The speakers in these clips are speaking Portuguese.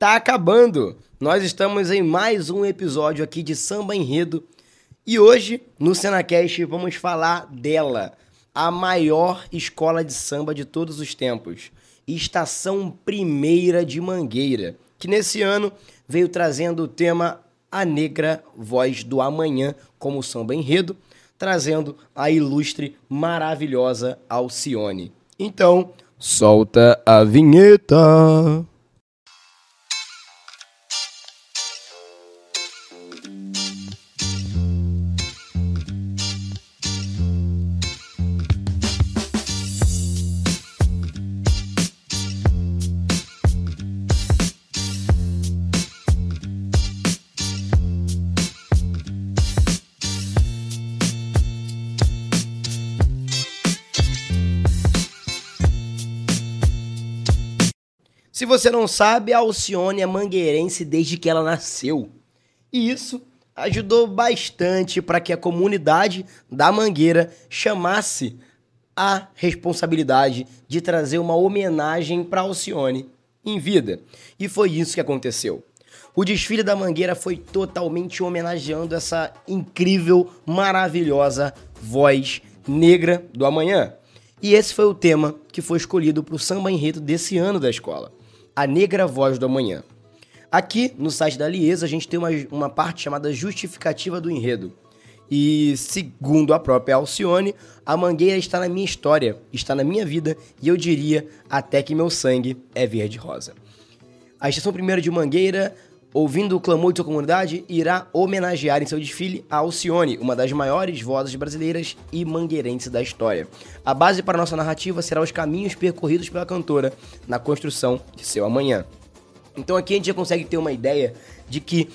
tá acabando. Nós estamos em mais um episódio aqui de Samba Enredo e hoje no Senacast vamos falar dela, a maior escola de samba de todos os tempos, Estação Primeira de Mangueira, que nesse ano veio trazendo o tema A Negra Voz do Amanhã como samba enredo, trazendo a ilustre, maravilhosa Alcione. Então, solta a vinheta. Se você não sabe, a Alcione é mangueirense desde que ela nasceu. E isso ajudou bastante para que a comunidade da Mangueira chamasse a responsabilidade de trazer uma homenagem para Alcione em vida. E foi isso que aconteceu. O desfile da Mangueira foi totalmente homenageando essa incrível, maravilhosa voz negra do amanhã. E esse foi o tema que foi escolhido para o samba enredo desse ano da escola. A Negra Voz do Amanhã. Aqui no site da Liesa a gente tem uma, uma parte chamada Justificativa do Enredo. E segundo a própria Alcione, a mangueira está na minha história, está na minha vida e eu diria até que meu sangue é verde-rosa. A Estação Primeira de Mangueira, ouvindo o clamor de sua comunidade, irá homenagear em seu desfile a Alcione, uma das maiores vozes brasileiras e mangueirenses da história. A base para nossa narrativa será os caminhos percorridos pela cantora na construção de seu amanhã. Então aqui a gente já consegue ter uma ideia de que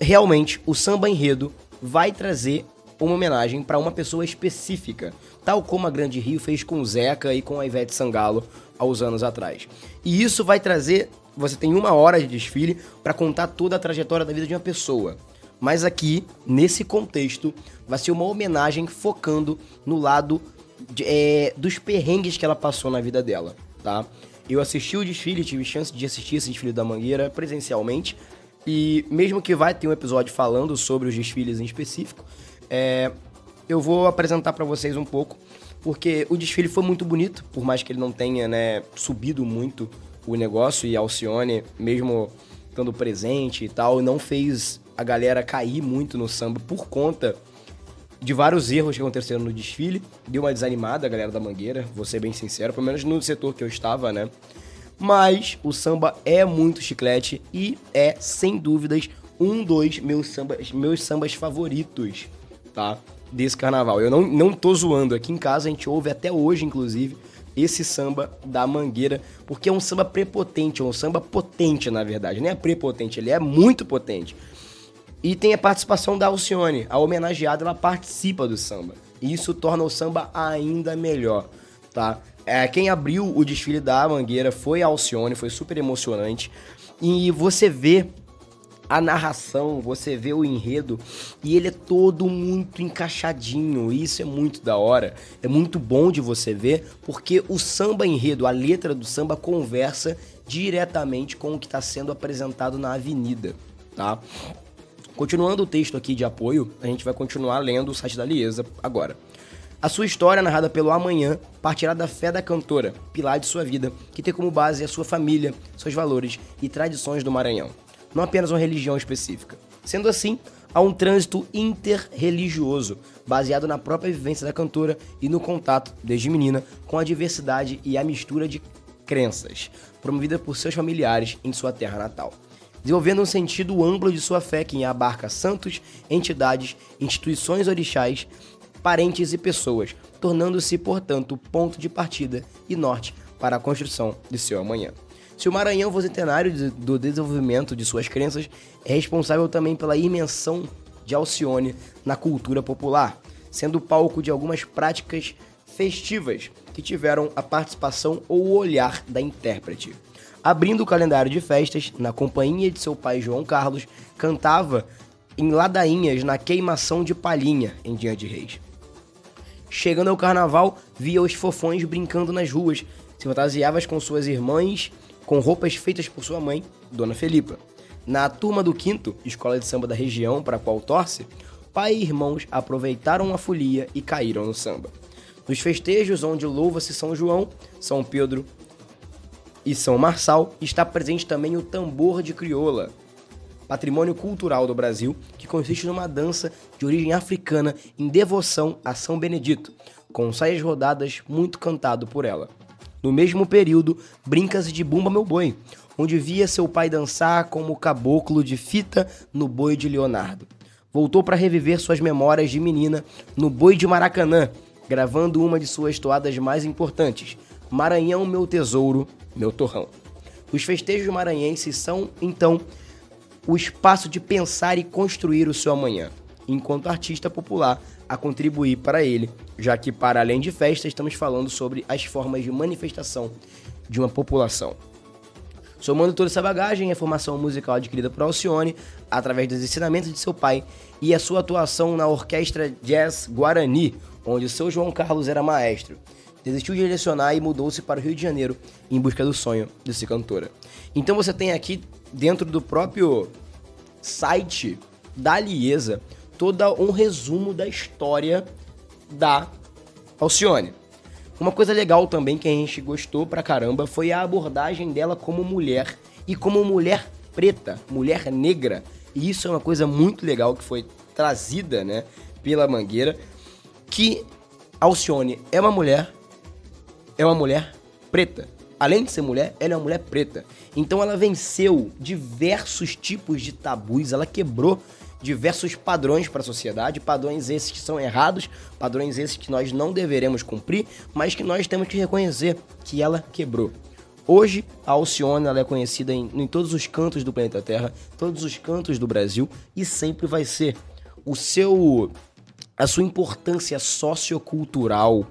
realmente o samba enredo vai trazer uma homenagem para uma pessoa específica, tal como a Grande Rio fez com Zeca e com a Ivete Sangalo há uns anos atrás. E isso vai trazer, você tem uma hora de desfile para contar toda a trajetória da vida de uma pessoa. Mas aqui, nesse contexto, vai ser uma homenagem focando no lado de, é, dos perrengues que ela passou na vida dela, tá? Eu assisti o desfile, tive chance de assistir esse desfile da Mangueira presencialmente. E mesmo que vai ter um episódio falando sobre os desfiles em específico, é, eu vou apresentar para vocês um pouco, porque o desfile foi muito bonito, por mais que ele não tenha né, subido muito o negócio e a Alcione, mesmo estando presente e tal, não fez a galera cair muito no samba por conta de vários erros que aconteceram no desfile. Deu uma desanimada a galera da Mangueira, vou ser bem sincero, pelo menos no setor que eu estava, né? Mas o samba é muito chiclete e é, sem dúvidas, um dos meus sambas, meus sambas favoritos, tá? Desse carnaval. Eu não, não tô zoando. Aqui em casa a gente ouve até hoje, inclusive, esse samba da Mangueira, porque é um samba prepotente, é um samba potente, na verdade. Não é prepotente, ele é muito potente. E tem a participação da Alcione. A homenageada, ela participa do samba. E isso torna o samba ainda melhor, tá? É, quem abriu o desfile da Mangueira foi a Alcione, foi super emocionante. E você vê a narração, você vê o enredo e ele é todo muito encaixadinho. Isso é muito da hora. É muito bom de você ver, porque o samba enredo, a letra do samba conversa diretamente com o que está sendo apresentado na avenida, tá? Continuando o texto aqui de apoio, a gente vai continuar lendo o site da Liesa agora. A sua história, narrada pelo Amanhã, partirá da fé da cantora, pilar de sua vida, que tem como base a sua família, seus valores e tradições do Maranhão, não apenas uma religião específica. Sendo assim, há um trânsito interreligioso, baseado na própria vivência da cantora e no contato, desde menina, com a diversidade e a mistura de crenças, promovida por seus familiares em sua terra natal desenvolvendo um sentido amplo de sua fé que abarca santos, entidades, instituições orixás, parentes e pessoas, tornando-se, portanto, ponto de partida e norte para a construção de seu amanhã. Se o Maranhão for centenário do desenvolvimento de suas crenças, é responsável também pela imensão de Alcione na cultura popular, sendo palco de algumas práticas festivas que tiveram a participação ou o olhar da intérprete. Abrindo o calendário de festas, na companhia de seu pai João Carlos, cantava em ladainhas na queimação de palhinha em Dia de Reis. Chegando ao carnaval, via os fofões brincando nas ruas, se fantasiava com suas irmãs com roupas feitas por sua mãe, Dona Felipa. Na turma do quinto, escola de samba da região para a qual torce, pai e irmãos aproveitaram a folia e caíram no samba. Nos festejos onde louva-se São João, São Pedro e São Marçal, está presente também o tambor de crioula, patrimônio cultural do Brasil, que consiste numa dança de origem africana em devoção a São Benedito, com saias rodadas muito cantado por ela. No mesmo período, Brincas de Bumba Meu Boi, onde via seu pai dançar como caboclo de fita no boi de Leonardo. Voltou para reviver suas memórias de menina no Boi de Maracanã, gravando uma de suas toadas mais importantes, Maranhão Meu Tesouro, Meu Torrão. Os festejos maranhenses são, então, o espaço de pensar e construir o seu amanhã, enquanto artista popular a contribuir para ele, já que, para além de festa, estamos falando sobre as formas de manifestação de uma população. Somando toda essa bagagem, a formação musical adquirida por Alcione, através dos ensinamentos de seu pai e a sua atuação na Orquestra Jazz Guarani, onde o seu João Carlos era maestro. Desistiu de lecionar e mudou-se para o Rio de Janeiro em busca do sonho de ser cantora. Então você tem aqui, dentro do próprio site da Liesa, todo um resumo da história da Alcione. Uma coisa legal também que a gente gostou pra caramba foi a abordagem dela como mulher e como mulher preta, mulher negra. E isso é uma coisa muito legal que foi trazida, né, pela Mangueira, que Alcione é uma mulher, é uma mulher preta. Além de ser mulher, ela é uma mulher preta. Então ela venceu diversos tipos de tabus, ela quebrou diversos padrões para a sociedade, padrões esses que são errados, padrões esses que nós não deveremos cumprir, mas que nós temos que reconhecer que ela quebrou. Hoje, a Alcione ela é conhecida em, em todos os cantos do planeta Terra, todos os cantos do Brasil e sempre vai ser. O seu a sua importância sociocultural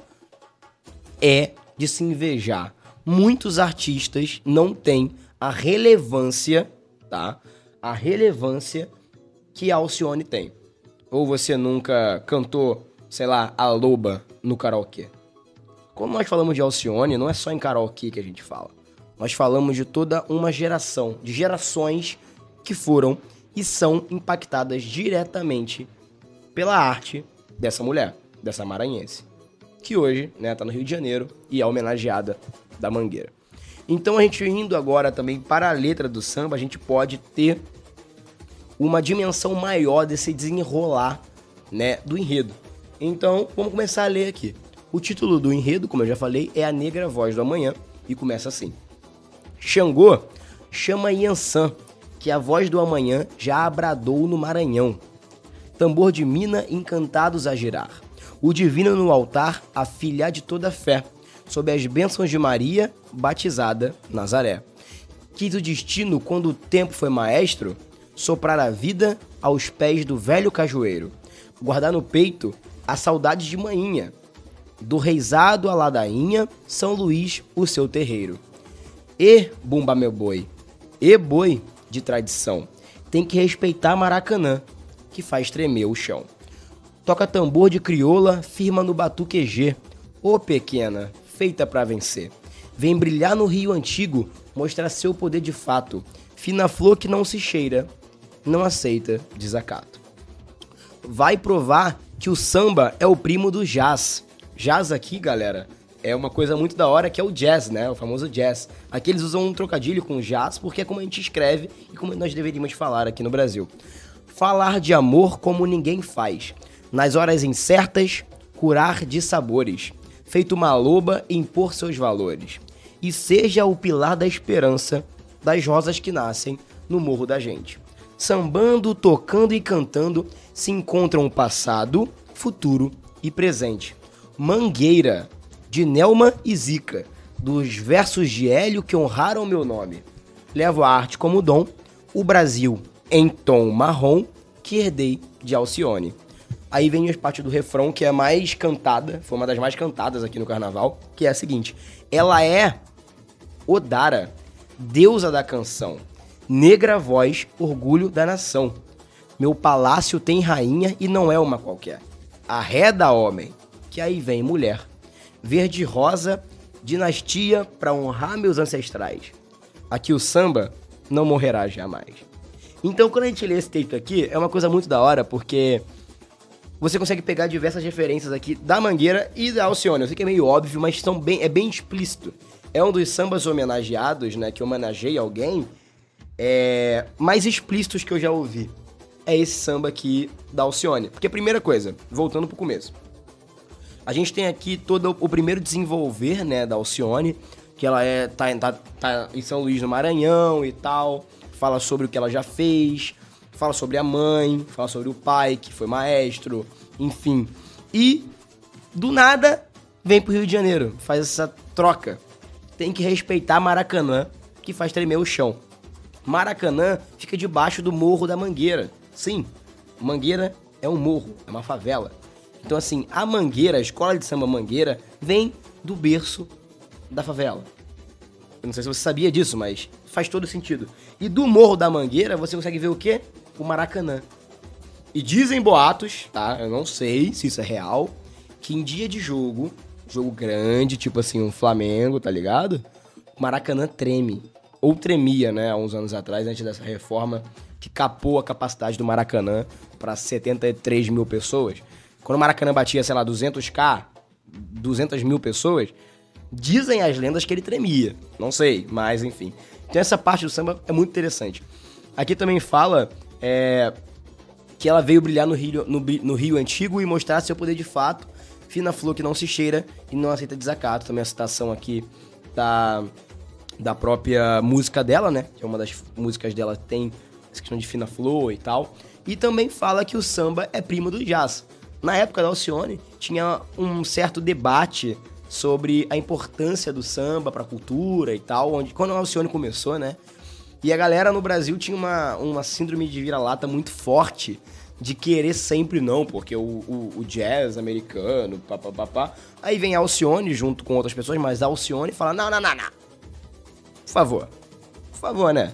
é de se invejar. Muitos artistas não têm a relevância, tá? A relevância que a Alcione tem. Ou você nunca cantou, sei lá, a loba no karaokê. Quando nós falamos de Alcione, não é só em karaokê que a gente fala. Nós falamos de toda uma geração, de gerações que foram e são impactadas diretamente pela arte dessa mulher, dessa maranhense, que hoje né, tá no Rio de Janeiro e é homenageada da Mangueira. Então a gente indo agora também para a letra do samba, a gente pode ter uma dimensão maior desse desenrolar, né, do enredo. Então, vamos começar a ler aqui. O título do enredo, como eu já falei, é A Negra Voz do Amanhã e começa assim: Xangô chama Yansan, que a voz do amanhã já abradou no Maranhão. Tambor de mina encantados a girar. O divino no altar, a filha de toda fé, sob as bênçãos de Maria, batizada Nazaré. Quis o destino quando o tempo foi maestro, soprar a vida aos pés do velho cajueiro, guardar no peito a saudade de manhinha, do reizado a ladainha, São Luís, o seu terreiro. E, bumba meu boi, e boi de tradição, tem que respeitar Maracanã, que faz tremer o chão. Toca tambor de crioula, firma no batuqueje, ô pequena, feita para vencer. Vem brilhar no Rio Antigo, mostrar seu poder de fato. Fina flor que não se cheira, não aceita desacato. Vai provar que o samba é o primo do jazz. Jazz aqui, galera, é uma coisa muito da hora que é o jazz, né? O famoso jazz. Aqui eles usam um trocadilho com jazz porque é como a gente escreve e como nós deveríamos falar aqui no Brasil. Falar de amor como ninguém faz. Nas horas incertas, curar de sabores. Feito uma loba, impor seus valores. E seja o pilar da esperança das rosas que nascem no morro da gente sambando, tocando e cantando, se encontram o passado, futuro e presente. Mangueira, de Nelma e Zica, dos versos de Hélio que honraram meu nome. Levo a arte como dom, o Brasil em tom marrom, que herdei de Alcione. Aí vem a parte do refrão que é mais cantada, foi uma das mais cantadas aqui no carnaval, que é a seguinte: ela é Odara, deusa da canção Negra voz, orgulho da nação. Meu palácio tem rainha e não é uma qualquer. Arreda homem, que aí vem mulher. Verde rosa, dinastia para honrar meus ancestrais. Aqui o samba não morrerá jamais. Então, quando a gente lê esse texto aqui, é uma coisa muito da hora, porque você consegue pegar diversas referências aqui da Mangueira e da Alcione. Eu sei que é meio óbvio, mas são bem, é bem explícito. É um dos sambas homenageados, né, que homenageia alguém, é, mais explícitos que eu já ouvi. É esse samba aqui da Alcione. Porque, primeira coisa, voltando pro começo. A gente tem aqui todo o primeiro desenvolver, né, da Alcione, que ela é tá, tá, tá em São Luís do Maranhão e tal, fala sobre o que ela já fez, fala sobre a mãe, fala sobre o pai, que foi maestro, enfim. E, do nada, vem pro Rio de Janeiro, faz essa troca. Tem que respeitar Maracanã, que faz tremer o chão. Maracanã fica debaixo do Morro da Mangueira. Sim, Mangueira é um morro, é uma favela. Então, assim, a Mangueira, a escola de samba Mangueira, vem do berço da favela. Eu não sei se você sabia disso, mas faz todo sentido. E do Morro da Mangueira, você consegue ver o quê? O Maracanã. E dizem boatos, tá? Eu não sei se isso é real, que em dia de jogo, jogo grande, tipo assim, um Flamengo, tá ligado? O Maracanã treme. Ou tremia, né, há uns anos atrás, antes dessa reforma que capou a capacidade do Maracanã para 73 mil pessoas. Quando o Maracanã batia, sei lá, 200k, 200 mil pessoas, dizem as lendas que ele tremia. Não sei, mas enfim. Então essa parte do samba é muito interessante. Aqui também fala é, que ela veio brilhar no Rio, no, no Rio Antigo e mostrar seu poder de fato. Fina flor que não se cheira e não aceita desacato. Também a citação aqui da, da própria música dela, né? Que é uma das músicas dela tem essa questão de fina flor e tal. E também fala que o samba é primo do jazz. Na época da Alcione, tinha um certo debate sobre a importância do samba para a cultura e tal, onde quando a Alcione começou, né? E a galera no Brasil tinha uma, uma síndrome de vira-lata muito forte de querer sempre não, porque o, o, o jazz americano, papapá. Aí vem a Alcione junto com outras pessoas, mas a Alcione fala: não, não, não, não. Favor. Por favor, né?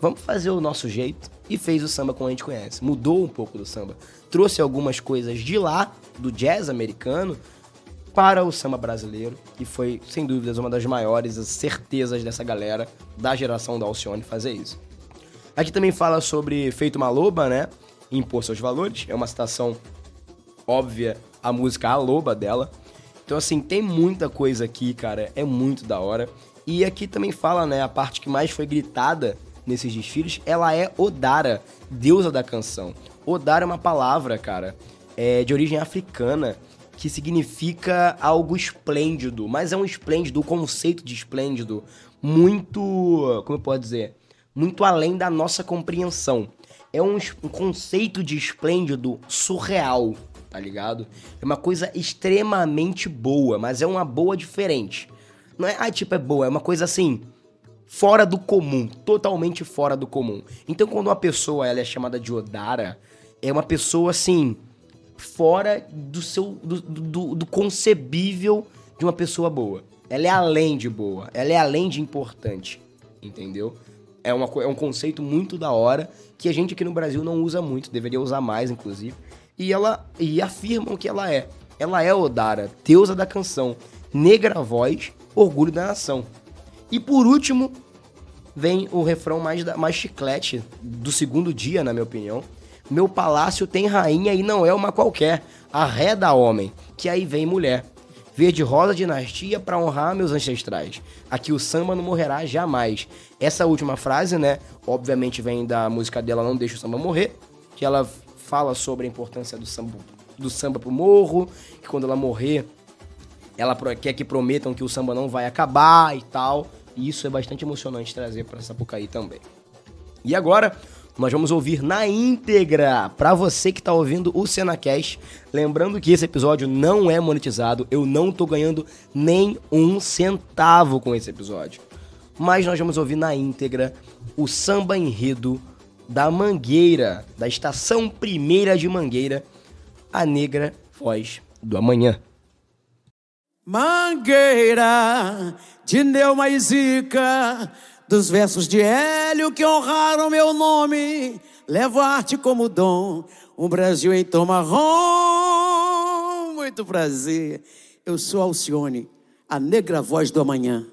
Vamos fazer o nosso jeito. E fez o samba como a gente conhece. Mudou um pouco do samba trouxe algumas coisas de lá, do jazz americano, para o samba brasileiro. E foi, sem dúvidas, uma das maiores certezas dessa galera da geração da Alcione fazer isso. Aqui também fala sobre Feito uma Loba, né? Impor seus valores. É uma citação óbvia a música A Loba dela. Então, assim, tem muita coisa aqui, cara. É muito da hora. E aqui também fala, né? A parte que mais foi gritada nesses desfiles, ela é Odara, deusa da canção. Odara é uma palavra, cara, é de origem africana que significa algo esplêndido, mas é um esplêndido, o conceito de esplêndido muito, como eu posso dizer, muito além da nossa compreensão. É um, um conceito de esplêndido surreal, tá ligado? É uma coisa extremamente boa, mas é uma boa diferente. Não é, ah, tipo, é boa, é uma coisa assim, fora do comum, totalmente fora do comum. Então, quando uma pessoa ela é chamada de Odara, é uma pessoa assim fora do seu do, do, do, concebível de uma pessoa boa. Ela é além de boa, ela é além de importante, entendeu? É, uma, é um conceito muito da hora que a gente aqui no Brasil não usa muito, deveria usar mais, inclusive. E ela e afirmam que ela é. Ela é Odara, deusa da canção, negra voz, orgulho da nação. E por último, vem o refrão mais, mais chiclete do segundo dia, na minha opinião, meu palácio tem rainha e não é uma qualquer, a ré da homem, que aí vem mulher. Verde rosa dinastia para honrar meus ancestrais. Aqui o samba não morrerá jamais. Essa última frase, né, obviamente vem da música dela Não Deixa o Samba Morrer, que ela fala sobre a importância do samba, do samba pro morro, que quando ela morrer, ela quer que prometam que o samba não vai acabar e tal. E isso é bastante emocionante trazer para Sapucaí também. E agora, nós vamos ouvir na íntegra para você que está ouvindo o Cenacast. Lembrando que esse episódio não é monetizado, eu não tô ganhando nem um centavo com esse episódio. Mas nós vamos ouvir na íntegra o samba enredo da Mangueira, da estação primeira de Mangueira, a negra voz do amanhã. Mangueira de Neuma e Zica dos versos de Hélio que honraram meu nome. Levo a arte como dom, um Brasil em tom marrom. Muito prazer, eu sou Alcione, a negra voz do amanhã.